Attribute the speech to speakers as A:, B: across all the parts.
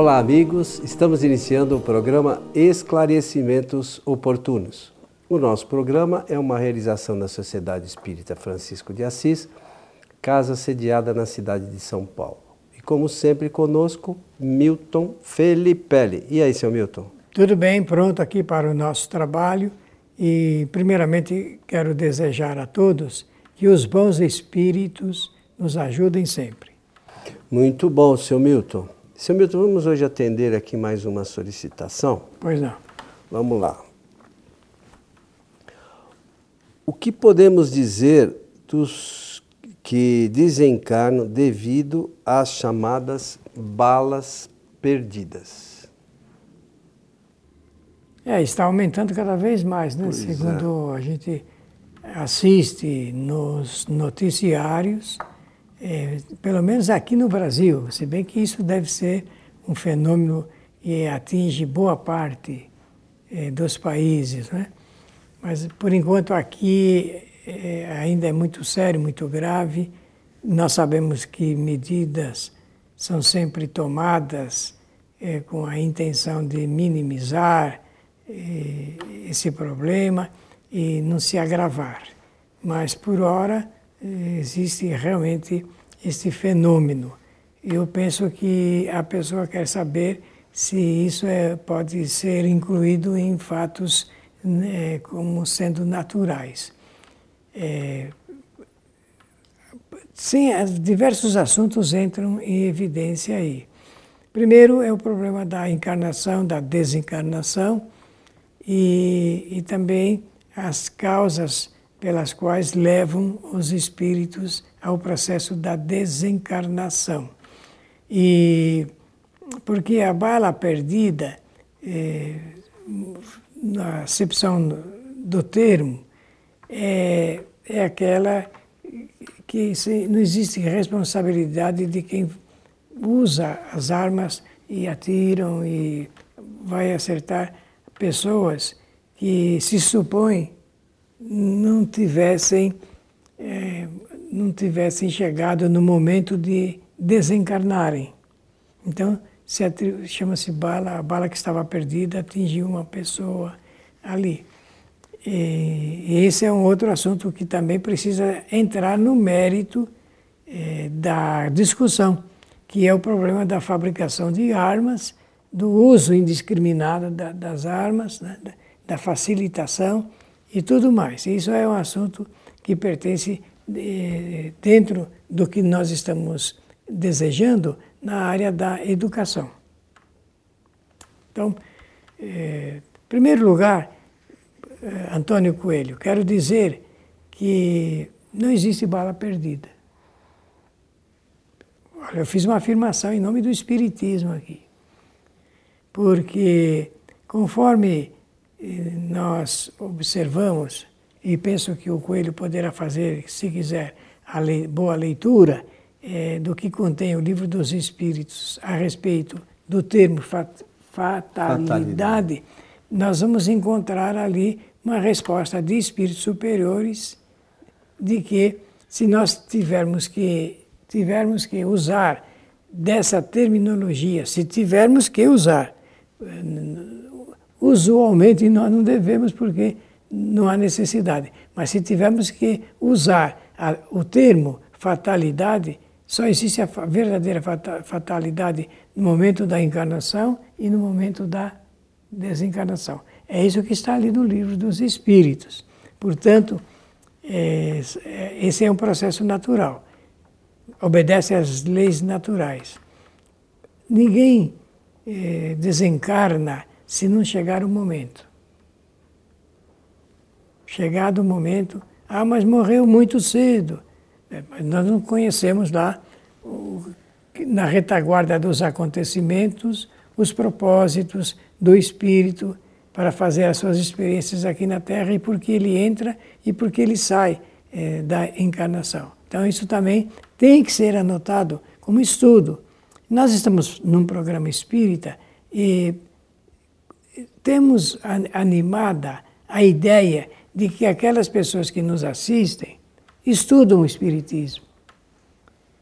A: Olá, amigos. Estamos iniciando o programa Esclarecimentos Oportunos. O nosso programa é uma realização da Sociedade Espírita Francisco de Assis, casa sediada na cidade de São Paulo. E como sempre conosco, Milton Felipelli. E aí, seu Milton?
B: Tudo bem, pronto aqui para o nosso trabalho. E primeiramente quero desejar a todos que os bons espíritos nos ajudem sempre.
A: Muito bom, seu Milton. Seu Milton, vamos hoje atender aqui mais uma solicitação?
B: Pois não.
A: Vamos lá. O que podemos dizer dos que desencarnam devido às chamadas balas perdidas?
B: É, está aumentando cada vez mais, né? Pois Segundo é. a gente assiste nos noticiários, é, pelo menos aqui no Brasil, se bem que isso deve ser um fenômeno que atinge boa parte é, dos países, né? Mas por enquanto aqui é, ainda é muito sério, muito grave. Nós sabemos que medidas são sempre tomadas é, com a intenção de minimizar é, esse problema e não se agravar. Mas por hora existe realmente este fenômeno. Eu penso que a pessoa quer saber se isso é, pode ser incluído em fatos né, como sendo naturais. É, sim, diversos assuntos entram em evidência aí. Primeiro é o problema da encarnação, da desencarnação e, e também as causas pelas quais levam os espíritos ao processo da desencarnação. E porque a bala perdida, é, na acepção do termo, é, é aquela que não existe responsabilidade de quem usa as armas e atiram e vai acertar pessoas que se supõe não tivessem é, não tivessem chegado no momento de desencarnarem. Então, chama-se bala, a bala que estava perdida atingiu uma pessoa ali. E esse é um outro assunto que também precisa entrar no mérito é, da discussão, que é o problema da fabricação de armas, do uso indiscriminado da, das armas, né, da, da facilitação e tudo mais. Isso é um assunto que pertence de, dentro do que nós estamos desejando na área da educação. Então, é, em primeiro lugar, é, Antônio Coelho, quero dizer que não existe bala perdida. Olha, eu fiz uma afirmação em nome do Espiritismo aqui. Porque, conforme eh, nós observamos, e penso que o Coelho poderá fazer, se quiser, a boa leitura é, do que contém o livro dos Espíritos a respeito do termo fat, fatalidade, fatalidade, nós vamos encontrar ali uma resposta de espíritos superiores de que se nós tivermos que tivermos que usar dessa terminologia, se tivermos que usar, usualmente nós não devemos porque não há necessidade. Mas se tivermos que usar a, o termo fatalidade, só existe a verdadeira fatalidade no momento da encarnação e no momento da desencarnação. É isso que está ali no livro dos Espíritos. Portanto, é, é, esse é um processo natural. Obedece às leis naturais. Ninguém é, desencarna se não chegar o momento. Chegado o momento, ah, mas morreu muito cedo. É, nós não conhecemos lá, na retaguarda dos acontecimentos, os propósitos do espírito para fazer as suas experiências aqui na Terra e por que ele entra e por que ele sai é, da encarnação. Então, isso também tem que ser anotado como estudo. Nós estamos num programa espírita e temos animada a ideia de que aquelas pessoas que nos assistem estudam o Espiritismo.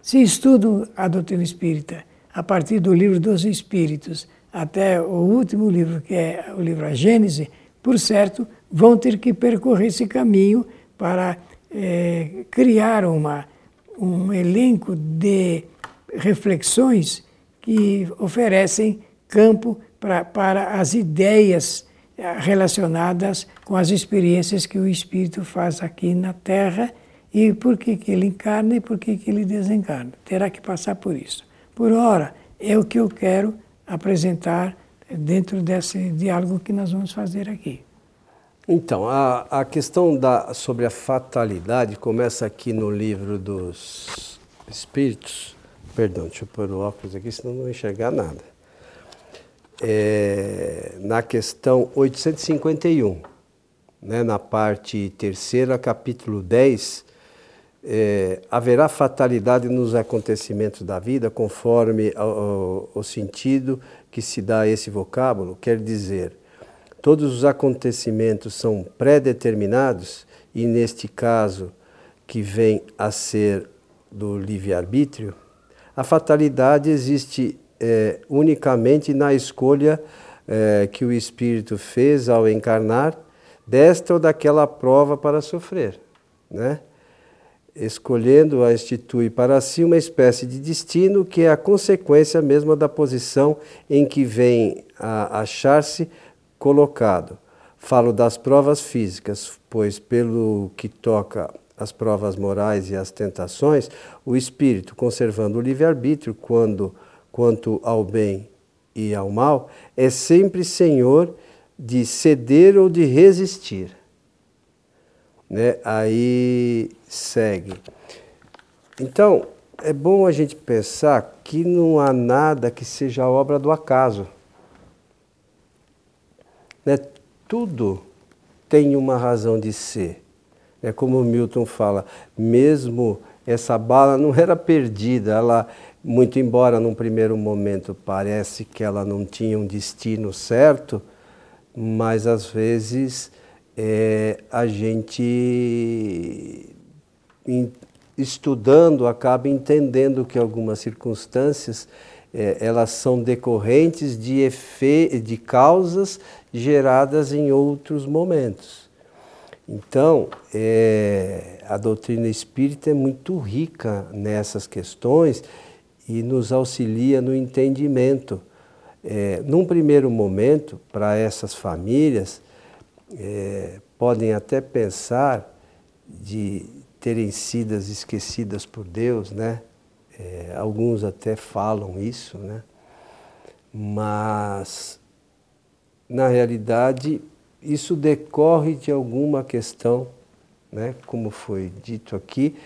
B: Se estudam a doutrina espírita, a partir do livro dos Espíritos até o último livro, que é o livro A Gênese, por certo, vão ter que percorrer esse caminho para é, criar uma, um elenco de reflexões que oferecem campo pra, para as ideias eh, relacionadas com as experiências que o espírito faz aqui na Terra e por que, que ele encarna e por que, que ele desencarna. Terá que passar por isso. Por ora, é o que eu quero apresentar dentro desse diálogo que nós vamos fazer aqui.
A: Então, a, a questão da, sobre a fatalidade começa aqui no livro dos Espíritos. Perdão, deixa eu pôr o óculos aqui, senão não vou enxergar nada. É, na questão 851, né, na parte terceira, capítulo 10, é, haverá fatalidade nos acontecimentos da vida, conforme o, sentido que se dá a esse vocábulo, quer dizer, todos os acontecimentos são pré-determinados, e neste caso, que vem a ser do livre-arbítrio, a fatalidade existe é, unicamente na escolha é, que o espírito fez ao encarnar desta ou daquela prova para sofrer, né? escolhendo-a institui para si uma espécie de destino que é a consequência mesma da posição em que vem a achar-se colocado. Falo das provas físicas, pois pelo que toca as provas morais e as tentações, o espírito, conservando o livre-arbítrio quando quanto ao bem e ao mal, é sempre senhor de ceder ou de resistir. Né? Aí segue. Então, é bom a gente pensar que não há nada que seja obra do acaso. Né? Tudo tem uma razão de ser. É como Milton fala, mesmo essa bala não era perdida, ela, muito embora num primeiro momento parece que ela não tinha um destino certo, mas às vezes é, a gente, estudando, acaba entendendo que algumas circunstâncias é, elas são decorrentes de, efe, de causas geradas em outros momentos. Então, é, a doutrina espírita é muito rica nessas questões e nos auxilia no entendimento. É, num primeiro momento, para essas famílias, é, podem até pensar de terem sido esquecidas por Deus, né? É, alguns até falam isso, né? Mas, na realidade, isso decorre de alguma questão, né? como foi dito aqui,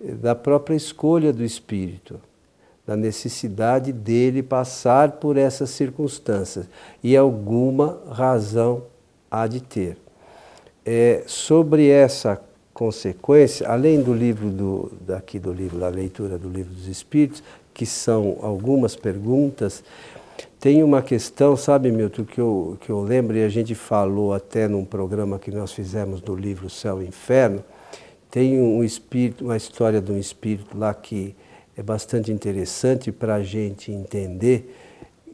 A: da própria escolha do espírito, da necessidade dele passar por essas circunstâncias e alguma razão há de ter. É, sobre essa consequência, além do livro do, daqui do livro, da leitura do livro dos Espíritos, que são algumas perguntas, tem uma questão, sabe, Milton, que eu, que eu lembro, e a gente falou até num programa que nós fizemos do livro Céu e Inferno, tem um espírito, uma história de um espírito lá que é bastante interessante para a gente entender,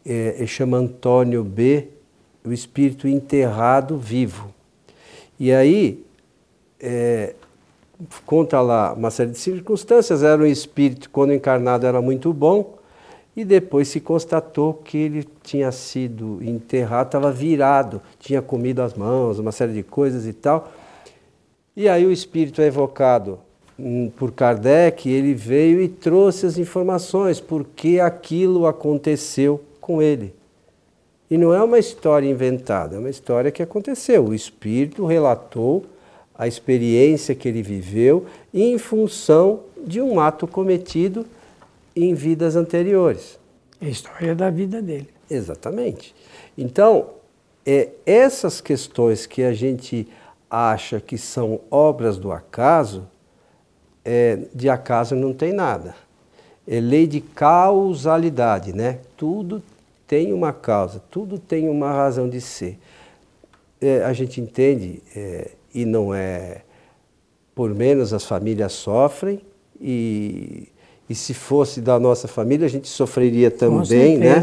A: é, é, chama Antônio B o espírito enterrado vivo. E aí, é, conta lá uma série de circunstâncias, era um espírito, quando encarnado, era muito bom, e depois se constatou que ele tinha sido enterrado, estava virado, tinha comido as mãos, uma série de coisas e tal. E aí o espírito é evocado por Kardec, ele veio e trouxe as informações, porque aquilo aconteceu com ele. E não é uma história inventada, é uma história que aconteceu. O espírito relatou a experiência que ele viveu em função de um ato cometido em vidas anteriores.
B: É a história da vida dele.
A: Exatamente. Então, é, essas questões que a gente acha que são obras do acaso, é, de acaso não tem nada. É lei de causalidade, né? Tudo tem uma causa, tudo tem uma razão de ser. É, a gente entende, é, e não é por menos as famílias sofrem, e, e se fosse da nossa família a gente sofreria também, né?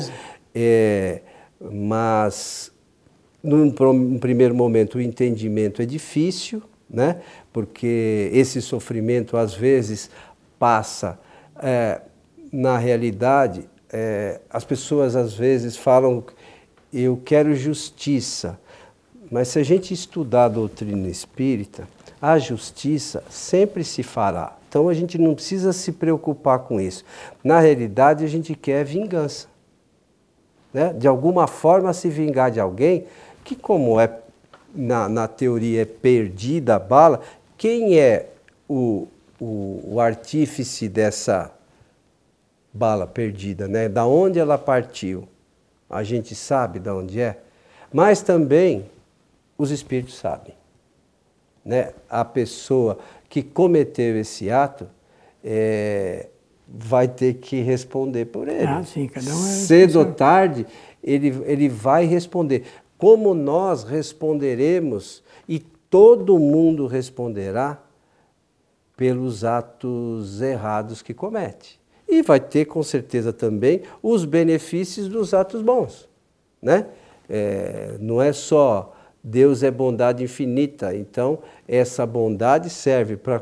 A: É, mas num, num primeiro momento o entendimento é difícil, né? Porque esse sofrimento às vezes passa é, na realidade é, as pessoas às vezes falam eu quero justiça, mas se a gente estudar a doutrina espírita, a justiça sempre se fará. Então a gente não precisa se preocupar com isso. Na realidade, a gente quer vingança. Né? De alguma forma se vingar de alguém que, como é na, na teoria é perdida a bala, quem é o, o, o artífice dessa bala perdida, né? Da onde ela partiu? A gente sabe de onde é, mas também os espíritos sabem. Né? A pessoa que cometeu esse ato é, vai ter que responder por ele.
B: Ah, sim, cada um é
A: Cedo ou tarde, ele, ele vai responder. Como nós responderemos, e todo mundo responderá pelos atos errados que comete. E vai ter com certeza também os benefícios dos atos bons. Né? É, não é só Deus é bondade infinita, então essa bondade serve para.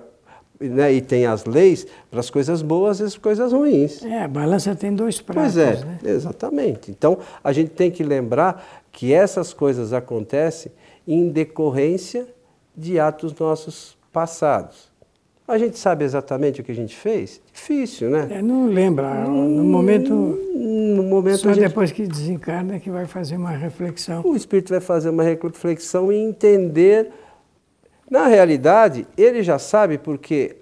A: Né, e tem as leis para as coisas boas e as coisas ruins.
B: É, a balança tem dois pratos.
A: Pois é,
B: né?
A: exatamente. Então a gente tem que lembrar que essas coisas acontecem em decorrência de atos nossos passados. A gente sabe exatamente o que a gente fez? Difícil, né?
B: É, não lembra. No momento.
A: No momento
B: só
A: gente...
B: depois que desencarna que vai fazer uma reflexão.
A: O espírito vai fazer uma reflexão e entender. Na realidade, ele já sabe porque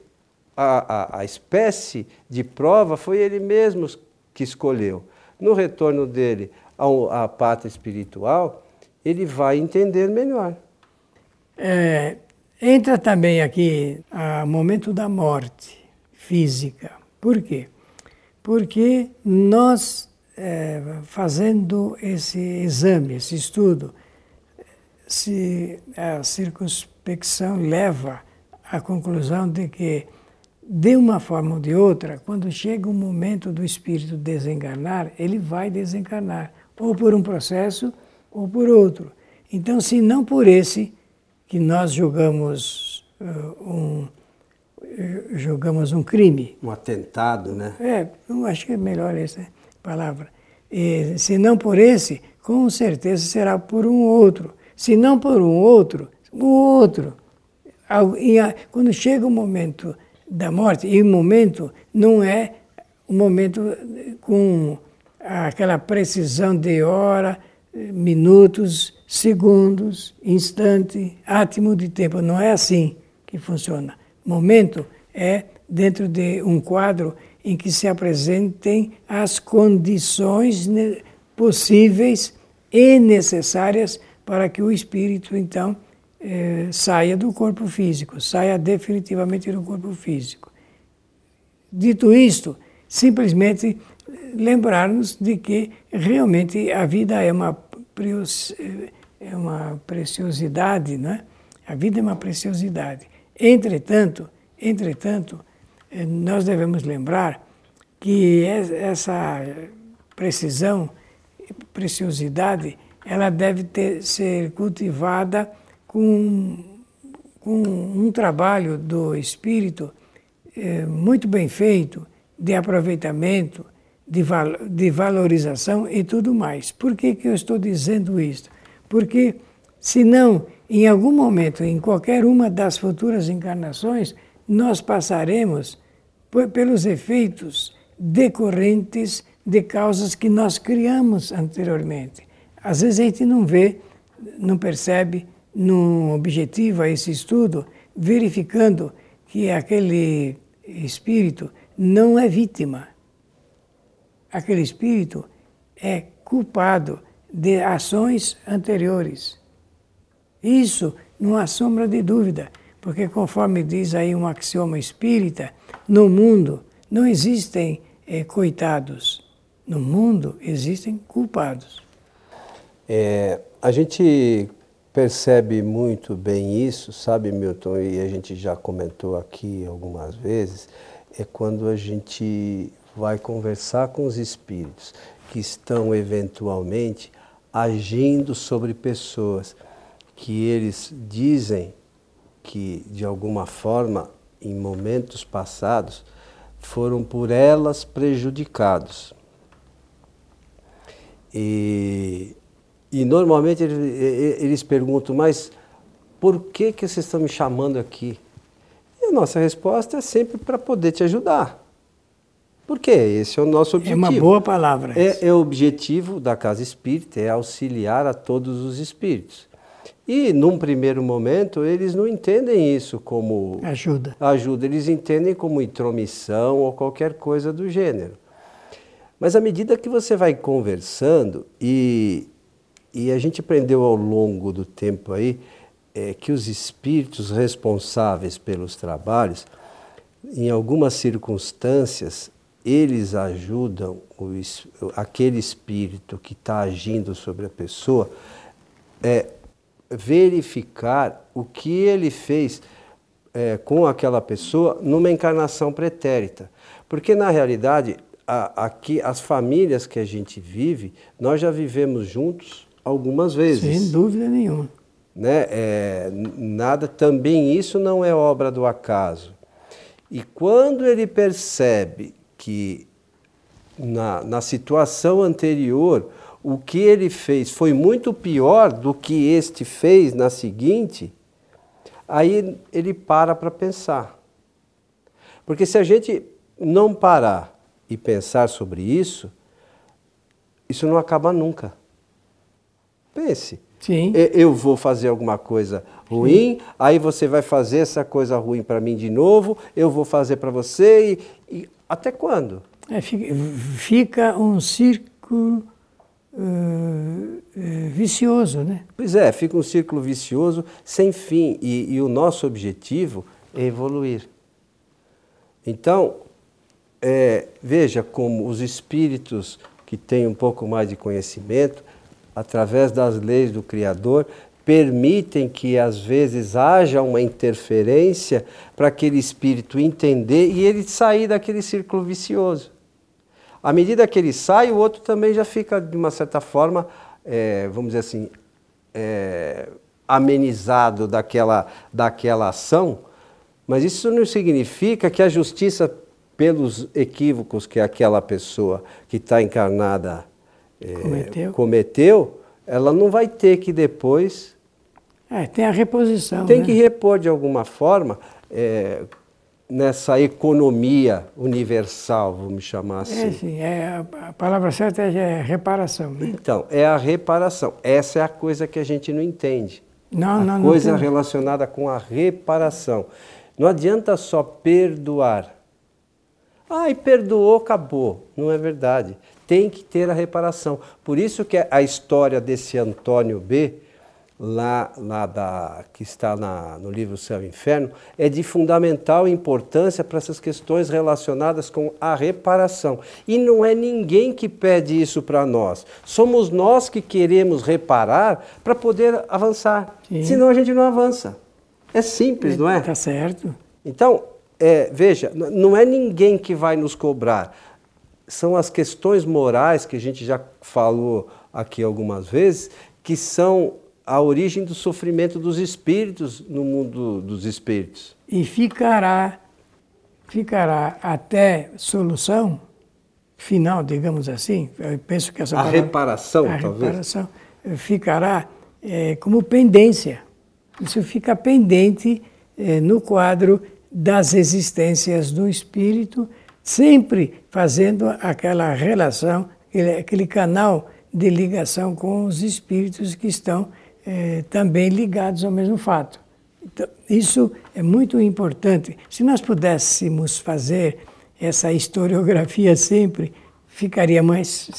A: a, a, a espécie de prova foi ele mesmo que escolheu. No retorno dele à pátria espiritual, ele vai entender melhor.
B: É, Entra também aqui o momento da morte física. Por quê? Porque nós, é, fazendo esse exame, esse estudo, se a circunspecção leva à conclusão de que, de uma forma ou de outra, quando chega o momento do espírito desencarnar, ele vai desencarnar, ou por um processo ou por outro. Então, se não por esse, que nós julgamos uh, um uh, julgamos um crime.
A: Um atentado, né?
B: É, eu acho que é melhor essa palavra. E, se não por esse, com certeza será por um outro. Se não por um outro, o outro. Quando chega o momento da morte, e o momento não é um momento com aquela precisão de hora, minutos, segundos, instante, átimo de tempo. Não é assim que funciona. Momento é dentro de um quadro em que se apresentem as condições possíveis e necessárias para que o espírito, então, eh, saia do corpo físico, saia definitivamente do corpo físico. Dito isto, simplesmente lembrar-nos de que realmente a vida é uma, é uma preciosidade, né? A vida é uma preciosidade. Entretanto, entretanto, eh, nós devemos lembrar que essa precisão, preciosidade, ela deve ter, ser cultivada com, com um trabalho do espírito é, muito bem feito, de aproveitamento, de, val de valorização e tudo mais. Por que, que eu estou dizendo isso? Porque, senão, em algum momento, em qualquer uma das futuras encarnações, nós passaremos pelos efeitos decorrentes de causas que nós criamos anteriormente. Às vezes a gente não vê, não percebe, não objetiva esse estudo, verificando que aquele espírito não é vítima, aquele espírito é culpado de ações anteriores. Isso não há sombra de dúvida, porque conforme diz aí um axioma espírita, no mundo não existem é, coitados, no mundo existem culpados.
A: É, a gente percebe muito bem isso, sabe, Milton, e a gente já comentou aqui algumas vezes, é quando a gente vai conversar com os espíritos que estão eventualmente agindo sobre pessoas que eles dizem que de alguma forma em momentos passados foram por elas prejudicados. E, e normalmente eles, perguntam, mas por que, que vocês estão me chamando aqui? E a nossa resposta é sempre para poder te ajudar. Porque esse é o nosso objetivo.
B: É uma boa palavra.
A: É, é o objetivo da casa espírita, é auxiliar a todos os espíritos. E, num primeiro momento, eles não entendem isso como
B: ajuda.
A: ajuda, eles entendem como intromissão ou qualquer coisa do gênero. Mas à medida que você vai conversando, e, e a gente aprendeu ao longo do tempo aí, é, que os espíritos responsáveis pelos trabalhos, em algumas circunstâncias, eles ajudam o, aquele espírito que está agindo sobre a pessoa é, verificar o que ele fez é, com aquela pessoa numa encarnação pretérita. Porque, na realidade, a, aqui, as famílias que a gente vive, nós já vivemos juntos algumas vezes.
B: Sem dúvida nenhuma.
A: Né? É, nada, também isso não é obra do acaso. E quando ele percebe que na, na situação anterior o que ele fez foi muito pior do que este fez na seguinte, aí ele para para pensar. Porque se a gente não parar e pensar sobre isso, isso não acaba nunca. Pense.
B: Sim.
A: Eu vou fazer alguma coisa ruim, Sim. aí você vai fazer essa coisa ruim para mim de novo, eu vou fazer para você e, e, até quando?
B: É, fica, fica um círculo Uh, vicioso, né?
A: Pois é, fica um círculo vicioso sem fim e, e, o nosso objetivo é evoluir. Então, é, veja como os espíritos que têm um pouco mais de conhecimento, através das leis do Criador, permitem que às vezes haja uma interferência para aquele espírito entender e ele sair daquele círculo vicioso. À medida que ele sai, o outro também já fica, de uma certa forma, é, vamos dizer assim, é, amenizado daquela, daquela ação, mas isso não significa que a justiça, pelos equívocos que aquela pessoa que está encarnada é, cometeu. cometeu, ela não vai ter que depois.
B: É, tem a reposição.
A: Tem
B: né?
A: que repor de alguma forma. É, nessa economia universal, vamos chamar é, assim.
B: É, sim, é, a palavra certa é reparação. Né?
A: Então, é a reparação. Essa é a coisa que a gente não entende.
B: Não,
A: a
B: não,
A: coisa
B: não
A: relacionada com a reparação. Não adianta só perdoar. Ah, e perdoou, acabou. Não é verdade. Tem que ter a reparação. Por isso que a história desse Antônio B lá, lá da, que está na, no livro Céu e Inferno, é de fundamental importância para essas questões relacionadas com a reparação. E não é ninguém que pede isso para nós. Somos nós que queremos reparar para poder avançar. Sim. Senão a gente não avança. É simples, não é?
B: Está certo.
A: Então, é, veja, não é ninguém que vai nos cobrar. São as questões morais que a gente já falou aqui algumas vezes, que são a origem do sofrimento dos espíritos no mundo dos espíritos.
B: E ficará, ficará até solução final, digamos assim. Eu penso que essa
A: a palavra, reparação, a talvez.
B: reparação ficará é, como pendência. Isso fica pendente é, no quadro das existências do espírito, sempre fazendo aquela relação, aquele, canal de ligação com os espíritos que estão é, também ligados ao mesmo fato. Então, isso é muito importante. Se nós pudéssemos fazer essa historiografia sempre, ficaria mais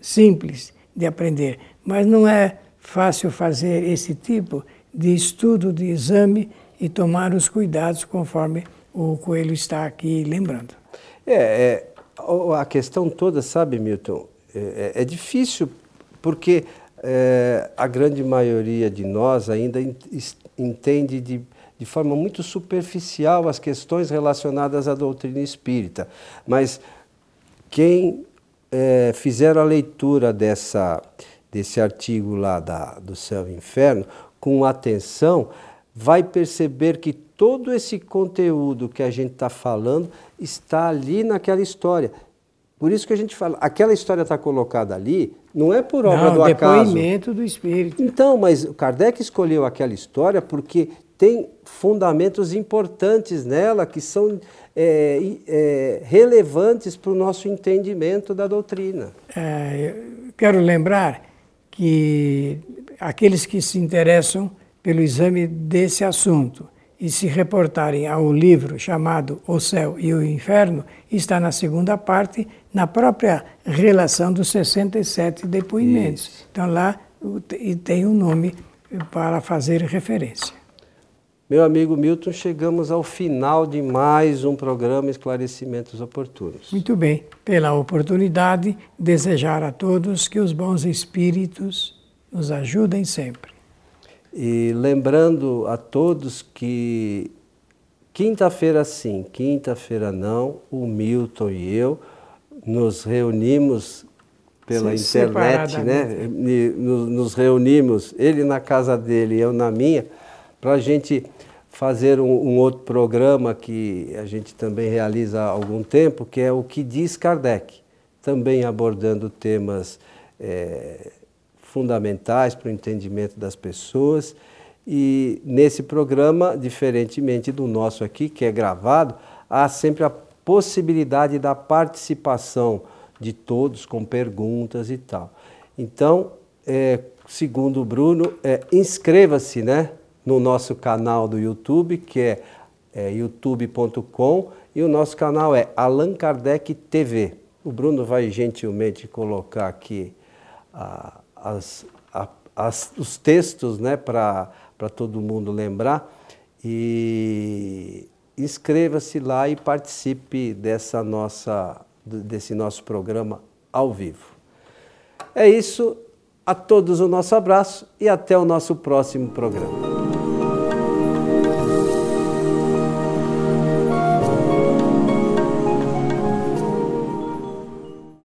B: simples de aprender. Mas não é fácil fazer esse tipo de estudo, de exame e tomar os cuidados conforme o Coelho está aqui lembrando.
A: É, é a questão toda, sabe, Milton, é, é difícil porque é, a grande maioria de nós ainda entende de, de forma muito superficial as questões relacionadas à doutrina espírita. Mas quem é, fizer a leitura dessa, desse artigo lá da, do Céu e Inferno com atenção, vai perceber que todo esse conteúdo que a gente está falando está ali naquela história. Por isso que a gente fala, aquela história está colocada ali, não é por obra
B: não,
A: do acaso.
B: depoimento do Espírito.
A: Então, mas Kardec escolheu aquela história porque tem fundamentos importantes nela que são é, é, relevantes para o nosso entendimento da doutrina.
B: É, quero lembrar que aqueles que se interessam pelo exame desse assunto e se reportarem ao livro chamado O Céu e o Inferno, está na segunda parte, na própria relação dos 67 depoimentos. Isso. Então lá tem um nome para fazer referência.
A: Meu amigo Milton, chegamos ao final de mais um programa Esclarecimentos Oportunos.
B: Muito bem. Pela oportunidade, desejar a todos que os bons espíritos nos ajudem sempre.
A: E lembrando a todos que quinta-feira sim, quinta-feira não, o Milton e eu nos reunimos pela sim, internet, né? Nos reunimos, ele na casa dele e eu na minha, para a gente fazer um, um, outro programa que a gente também realiza há algum tempo, que é o que diz Kardec, também abordando temas é, fundamentais para o entendimento das pessoas. E nesse programa, diferentemente do nosso aqui, que é gravado, há sempre a possibilidade da participação de todos com perguntas e tal. Então, é, segundo o Bruno, é, inscreva-se né, no nosso canal do YouTube, que é, é youtube.com, e o nosso canal é Allan Kardec TV. O Bruno vai gentilmente colocar aqui a, as, a, as, os textos né, para todo mundo lembrar. E inscreva-se lá e participe dessa nossa, desse nosso programa ao vivo. É isso. A todos o nosso abraço e até o nosso próximo programa.